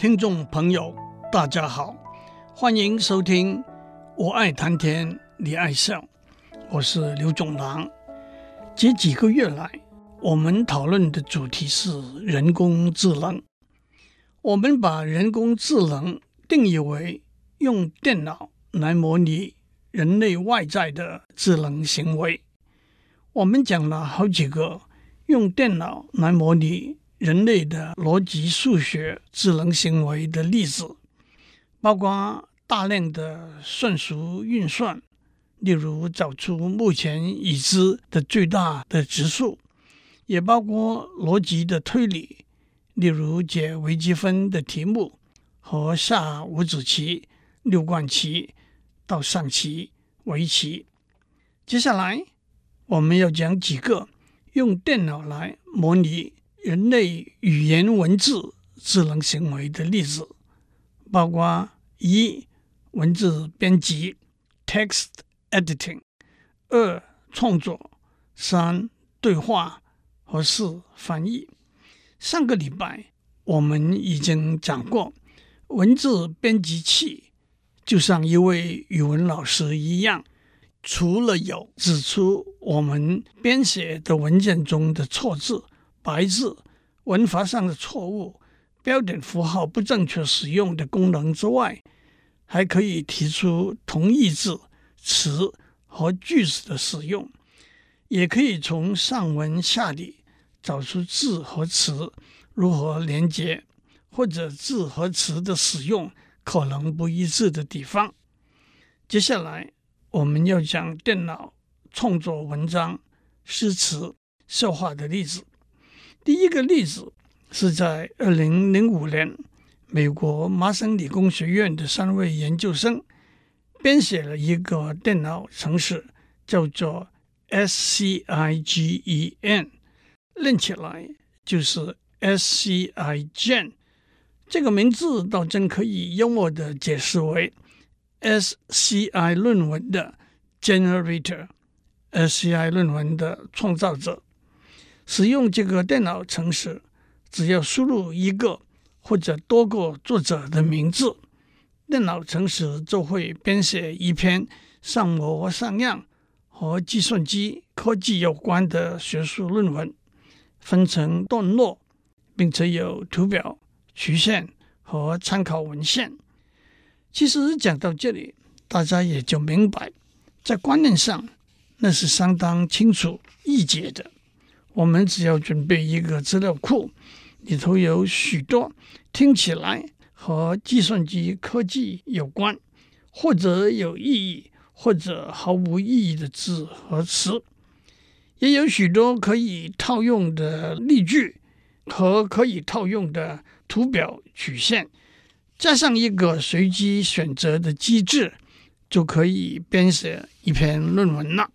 听众朋友，大家好，欢迎收听《我爱谈天，你爱笑》，我是刘总郎。这几个月来，我们讨论的主题是人工智能。我们把人工智能定义为用电脑来模拟人类外在的智能行为。我们讲了好几个用电脑来模拟人类的逻辑数学智能行为的例子，包括大量的算术运算，例如找出目前已知的最大的质数，也包括逻辑的推理，例如解微积分的题目和下五子棋、六冠棋到象棋、围棋。接下来我们要讲几个用电脑来模拟。人类语言文字智能行为的例子，包括一、文字编辑 （text editing），二、创作，三、对话和四、翻译。上个礼拜我们已经讲过，文字编辑器就像一位语文老师一样，除了有指出我们编写的文件中的错字。白字、文法上的错误、标点符号不正确使用的功能之外，还可以提出同义字、词和句子的使用，也可以从上文下理找出字和词如何连接，或者字和词的使用可能不一致的地方。接下来我们要讲电脑创作文章、诗词、笑话的例子。第一个例子是在二零零五年，美国麻省理工学院的三位研究生编写了一个电脑程式，叫做 SCIGEN，念起来就是 SCIGEN。这个名字倒真可以幽默地解释为 SCI 论文的 generator，SCI 论文的创造者。使用这个电脑程式，只要输入一个或者多个作者的名字，电脑程式就会编写一篇上模上样和计算机科技有关的学术论文，分成段落，并且有图表、曲线和参考文献。其实讲到这里，大家也就明白，在观念上那是相当清楚易解的。我们只要准备一个资料库，里头有许多听起来和计算机科技有关，或者有意义，或者毫无意义的字和词，也有许多可以套用的例句和可以套用的图表曲线，加上一个随机选择的机制，就可以编写一篇论文了。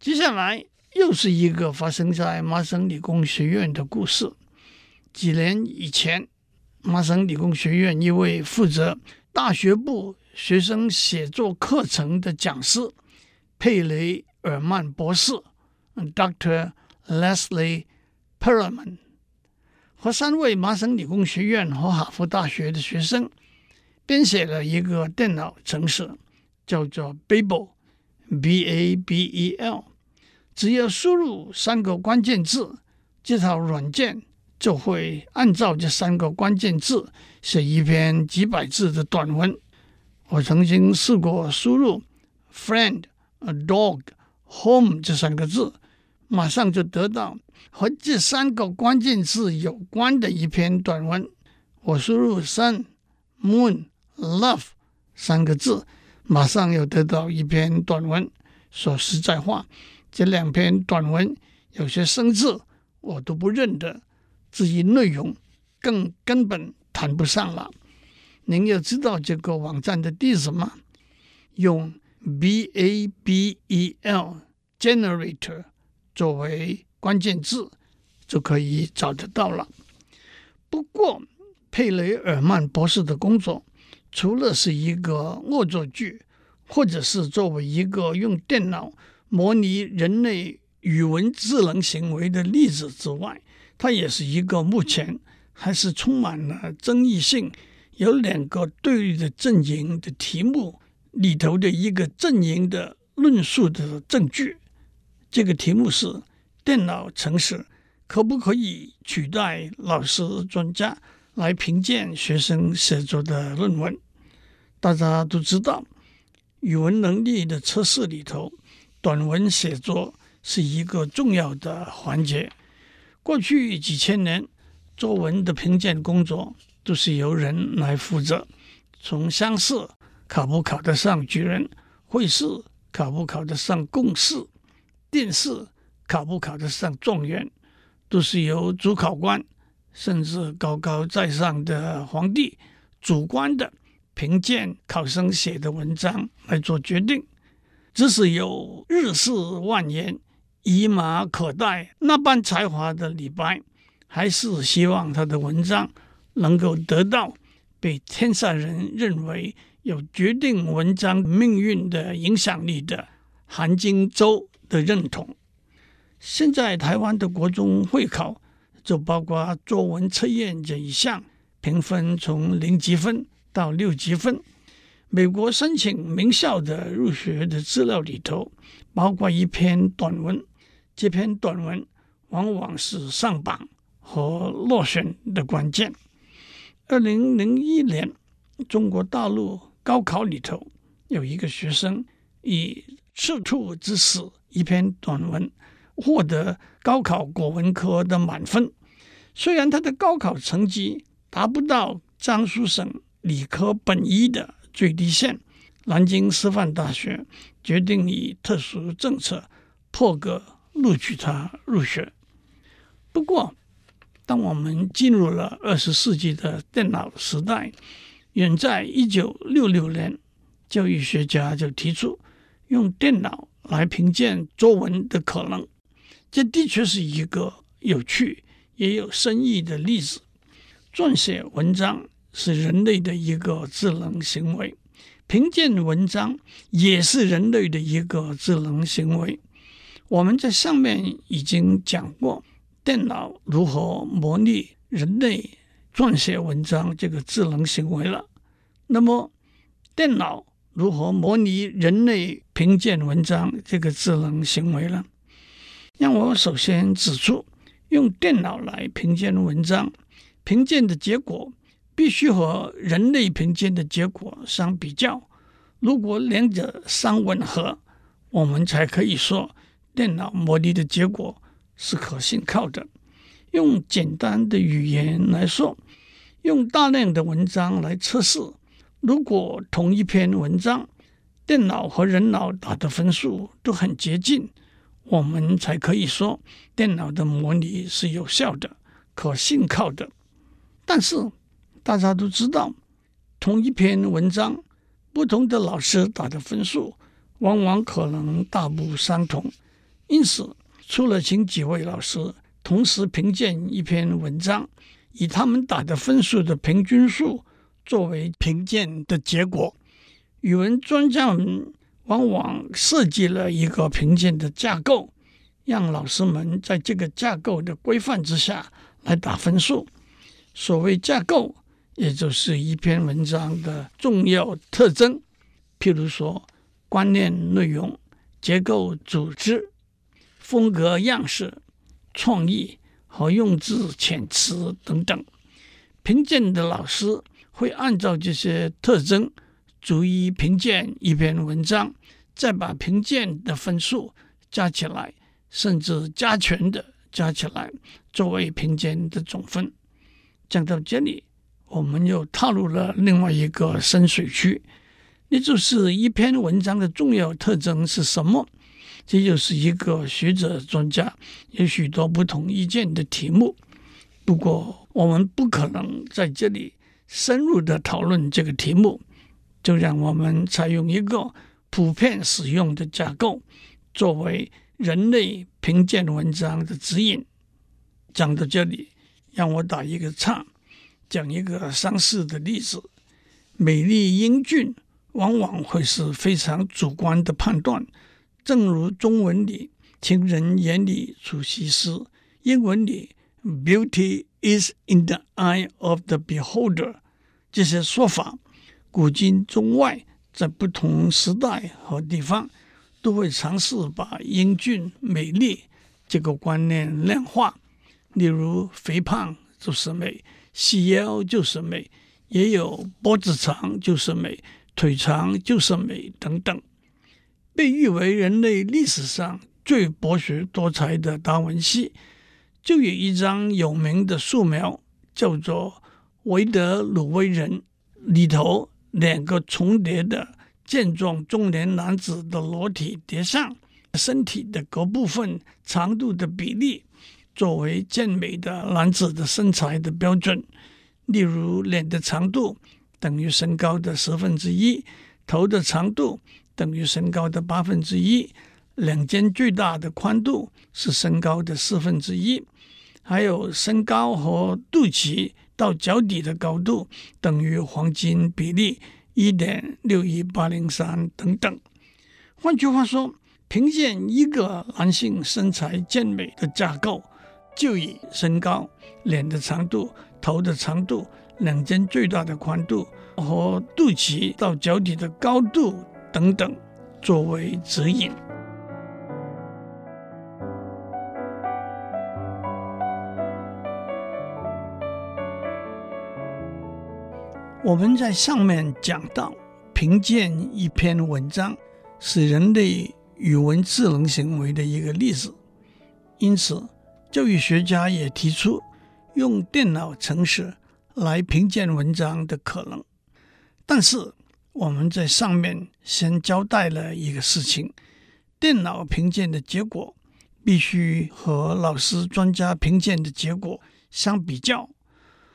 接下来。又是一个发生在麻省理工学院的故事。几年以前，麻省理工学院一位负责大学部学生写作课程的讲师佩雷尔曼博士 （Dr. Leslie Perelman） 和三位麻省理工学院和哈佛大学的学生编写了一个电脑程式，叫做 Babel（B-A-B-E-L）。只要输入三个关键字，这套软件就会按照这三个关键字写一篇几百字的短文。我曾经试过输入 “friend”、“a “dog”、“home” 这三个字，马上就得到和这三个关键字有关的一篇短文。我输入 “sun”、“moon”、“love” 三个字，马上又得到一篇短文。说实在话。这两篇短文有些生字我都不认得，至于内容更根本谈不上了。您要知道这个网站的地址吗？用 B A B E L generator 作为关键字就可以找得到了。不过，佩雷尔曼博士的工作除了是一个恶作剧，或者是作为一个用电脑。模拟人类语文智能行为的例子之外，它也是一个目前还是充满了争议性，有两个对立的阵营的题目里头的一个阵营的论述的证据。这个题目是：电脑程式可不可以取代老师专家来评鉴学生写作的论文？大家都知道，语文能力的测试里头，短文写作是一个重要的环节。过去几千年，作文的评鉴工作都是由人来负责，从乡试考不考得上举人，会试考不考得上贡士，殿试考不考得上状元，都是由主考官甚至高高在上的皇帝主观的评鉴考生写的文章来做决定。即使有日式万言、以马可待那般才华的李白。还是希望他的文章能够得到被天下人认为有决定文章命运的影响力的韩荆州的认同。现在台湾的国中会考就包括作文测验这一项，评分从零级分到六级分。美国申请名校的入学的资料里头，包括一篇短文，这篇短文往往是上榜。和落选的关键。二零零一年，中国大陆高考里头有一个学生以《赤兔之死》一篇短文获得高考国文科的满分。虽然他的高考成绩达不到江苏省理科本一的最低线，南京师范大学决定以特殊政策破格录取他入学。不过，当我们进入了二十世纪的电脑时代，远在一九六六年，教育学家就提出用电脑来评鉴作文的可能。这的确是一个有趣也有深意的例子。撰写文章是人类的一个智能行为，评鉴文章也是人类的一个智能行为。我们在上面已经讲过。电脑如何模拟人类撰写文章这个智能行为了？那么，电脑如何模拟人类评鉴文章这个智能行为呢？让我首先指出，用电脑来评鉴文章，评鉴的结果必须和人类评鉴的结果相比较。如果两者相吻合，我们才可以说电脑模拟的结果。是可信靠的。用简单的语言来说，用大量的文章来测试，如果同一篇文章，电脑和人脑打的分数都很接近，我们才可以说电脑的模拟是有效的、可信靠的。但是大家都知道，同一篇文章，不同的老师打的分数往往可能大不相同，因此。除了请几位老师同时评鉴一篇文章，以他们打的分数的平均数作为评鉴的结果，语文专家们往往设计了一个评鉴的架构，让老师们在这个架构的规范之下来打分数。所谓架构，也就是一篇文章的重要特征，譬如说观念、内容、结构、组织。风格、样式、创意和用字遣词等等，评鉴的老师会按照这些特征逐一评鉴一篇文章，再把评鉴的分数加起来，甚至加权的加起来，作为评鉴的总分。讲到这里，我们又踏入了另外一个深水区，也就是一篇文章的重要特征是什么？这就是一个学者专家有许多不同意见的题目。不过，我们不可能在这里深入的讨论这个题目，就让我们采用一个普遍使用的架构，作为人类评鉴文章的指引。讲到这里，让我打一个岔，讲一个相似的例子：美丽英俊，往往会是非常主观的判断。正如中文里“情人眼里出西施”，英文里 “beauty is in the eye of the beholder。这些说法，古今中外，在不同时代和地方，都会尝试把英俊美丽这个观念量化。例如，肥胖就是美，细腰就是美，也有脖子长就是美，腿长就是美等等。被誉为人类历史上最博学多才的达文西，就有一张有名的素描，叫做《维德鲁威人》，里头两个重叠的健壮中年男子的裸体叠上，身体的各部分长度的比例作为健美的男子的身材的标准。例如，脸的长度等于身高的十分之一，头的长度。等于身高的八分之一，两肩最大的宽度是身高的四分之一，还有身高和肚脐到脚底的高度等于黄金比例一点六一八零三等等。换句话说，凭借一个男性身材健美的架构，就以身高、脸的长度、头的长度、两肩最大的宽度和肚脐到脚底的高度。等等，作为指引。我们在上面讲到，评鉴一篇文章是人类语文智能行为的一个例子，因此教育学家也提出用电脑程式来评鉴文章的可能，但是。我们在上面先交代了一个事情：电脑评鉴的结果必须和老师专家评鉴的结果相比较。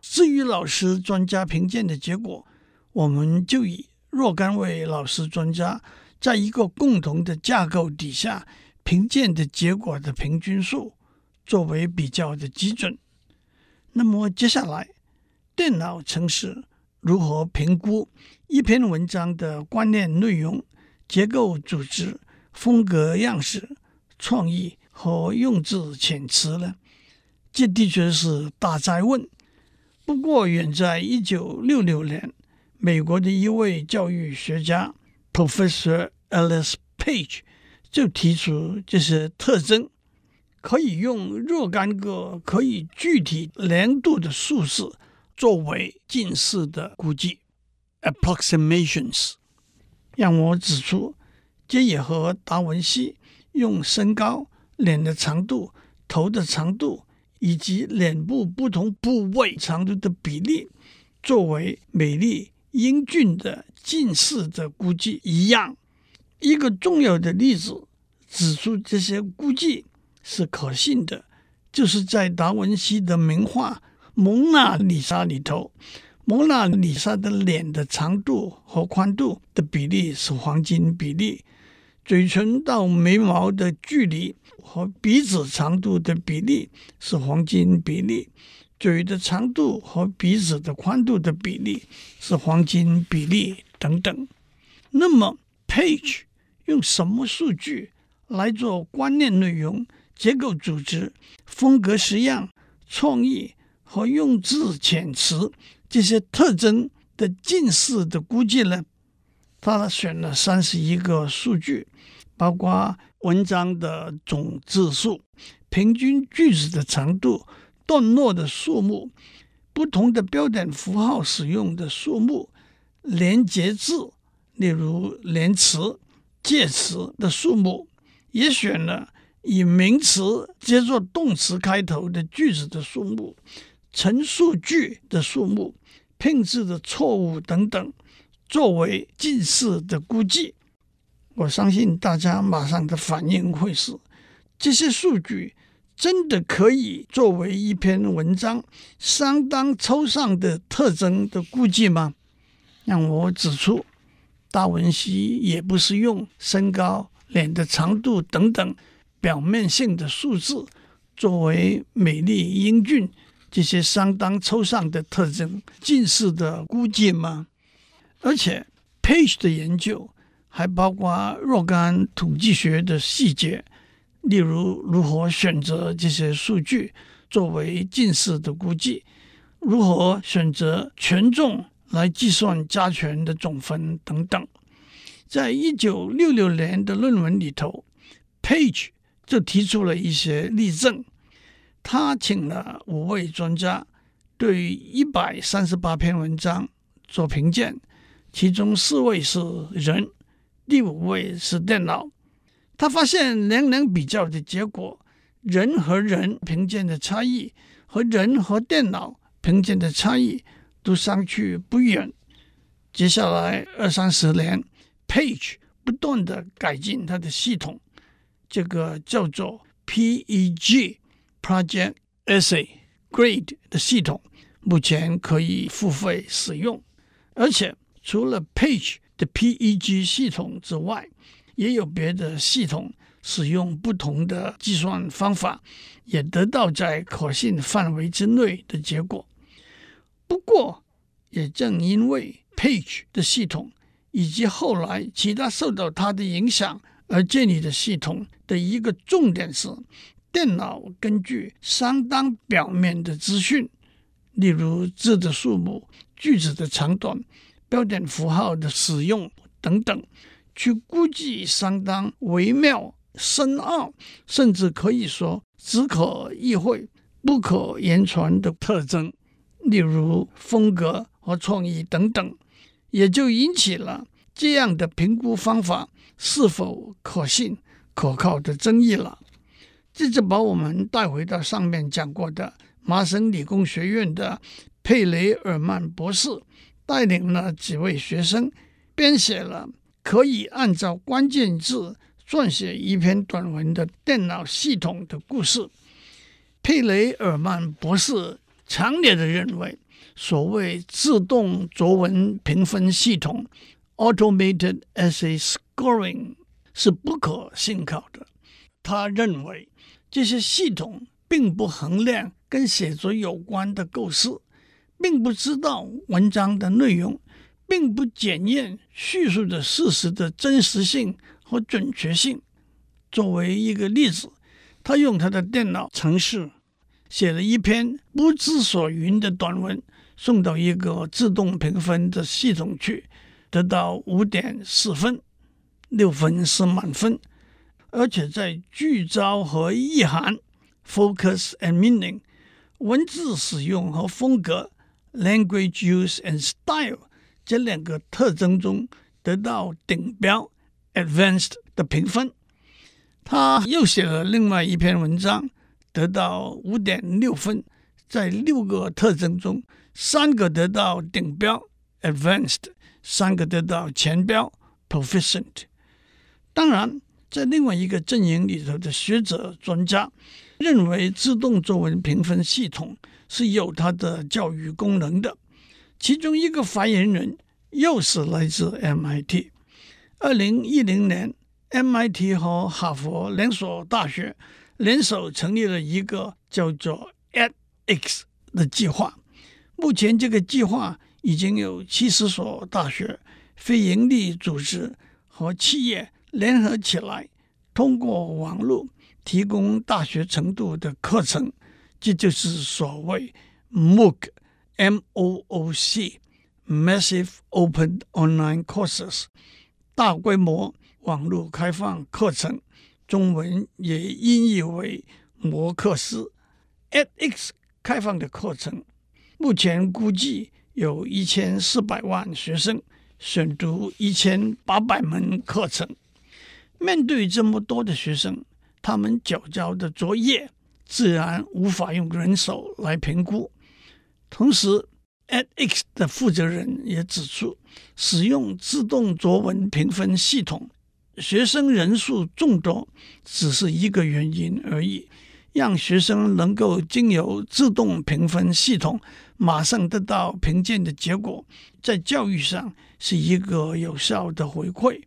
至于老师专家评鉴的结果，我们就以若干位老师专家在一个共同的架构底下评鉴的结果的平均数作为比较的基准。那么接下来，电脑程式如何评估一篇文章的观念内容、结构组织、风格样式、创意和用字遣词呢？这的确是大哉问。不过，远在一九六六年，美国的一位教育学家 Professor Alice Page 就提出这些特征，可以用若干个可以具体量度的数字作为近似的估计。Approximations，让我指出，这也和达文西用身高、脸的长度、头的长度以及脸部不同部位长度的比例作为美丽英俊的近似的估计一样。一个重要的例子指出这些估计是可信的，就是在达文西的名画《蒙娜丽莎》里头。蒙娜丽莎的脸的长度和宽度的比例是黄金比例，嘴唇到眉毛的距离和鼻子长度的比例是黄金比例，嘴的长度和鼻子的宽度的比例是黄金比例等等。那么，Page 用什么数据来做观念内容、结构组织、风格式样、创意和用字遣词？这些特征的近似的估计呢，他选了三十一个数据，包括文章的总字数、平均句子的长度、段落的数目、不同的标点符号使用的数目、连结字，例如连词、介词的数目，也选了以名词接作动词开头的句子的数目。陈述句的数目、拼字的错误等等，作为近似的估计。我相信大家马上的反应会是：这些数据真的可以作为一篇文章相当抽象的特征的估计吗？让我指出，达文西也不是用身高、脸的长度等等表面性的数字作为美丽英俊。这些相当抽象的特征，近似的估计吗？而且，Page 的研究还包括若干统计学的细节，例如如何选择这些数据，作为近似的估计，如何选择权重来计算加权的总分等等。在一九六六年的论文里头，Page 就提出了一些例证。他请了五位专家对一百三十八篇文章做评鉴，其中四位是人，第五位是电脑。他发现两两比较的结果，人和人评鉴的差异和人和电脑评鉴的差异都相去不远。接下来二三十年，Page 不断的改进他的系统，这个叫做 PEG。Project Essay Grade 的系统目前可以付费使用，而且除了 Page 的 PEG 系统之外，也有别的系统使用不同的计算方法，也得到在可信范围之内的结果。不过，也正因为 Page 的系统以及后来其他受到它的影响而这里的系统的一个重点是。电脑根据相当表面的资讯，例如字的数目、句子的长短、标点符号的使用等等，去估计相当微妙、深奥，甚至可以说只可意会、不可言传的特征，例如风格和创意等等，也就引起了这样的评估方法是否可信、可靠的争议了。这就把我们带回到上面讲过的麻省理工学院的佩雷尔曼博士，带领了几位学生编写了可以按照关键字撰写一篇短文的电脑系统的故事。佩雷尔曼博士强烈地认为，所谓自动作文评分系统 （Automated Essay Scoring） 是不可信靠的。他认为。这些系统并不衡量跟写作有关的构思，并不知道文章的内容，并不检验叙述的事实的真实性和准确性。作为一个例子，他用他的电脑程式写了一篇不知所云的短文，送到一个自动评分的系统去，得到五点四分，六分是满分。而且在句招和意涵 （focus and meaning）、文字使用和风格 （language use and style） 这两个特征中得到顶标 （advanced） 的评分。他又写了另外一篇文章，得到五点六分，在六个特征中，三个得到顶标 （advanced），三个得到前标 （proficient）。当然。在另外一个阵营里头的学者专家认为，自动作文评分系统是有它的教育功能的。其中一个发言人又是来自 MIT。二零一零年，MIT 和哈佛两所大学联手成立了一个叫做 AdX 的计划。目前，这个计划已经有七十所大学、非营利组织和企业。联合起来，通过网络提供大学程度的课程，这就是所谓 MOOC（M-O-O-C）（Massive Open Online Courses） 大规模网络开放课程，中文也音译为摩课斯。edX 开放的课程，目前估计有一千四百万学生选读一千八百门课程。面对这么多的学生，他们缴交的作业自然无法用人手来评估。同时，edX 的负责人也指出，使用自动作文评分系统，学生人数众多只是一个原因而已。让学生能够经由自动评分系统马上得到评鉴的结果，在教育上是一个有效的回馈。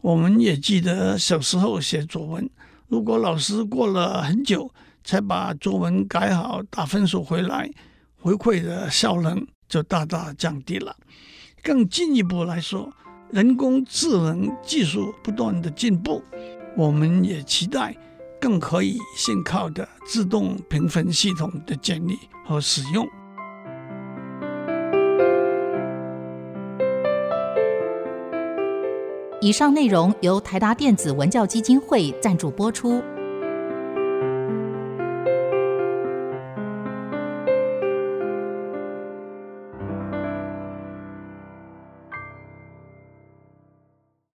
我们也记得小时候写作文，如果老师过了很久才把作文改好打分数回来，回馈的效能就大大降低了。更进一步来说，人工智能技术不断的进步，我们也期待更可以信靠的自动评分系统的建立和使用。以上内容由台达电子文教基金会赞助播出。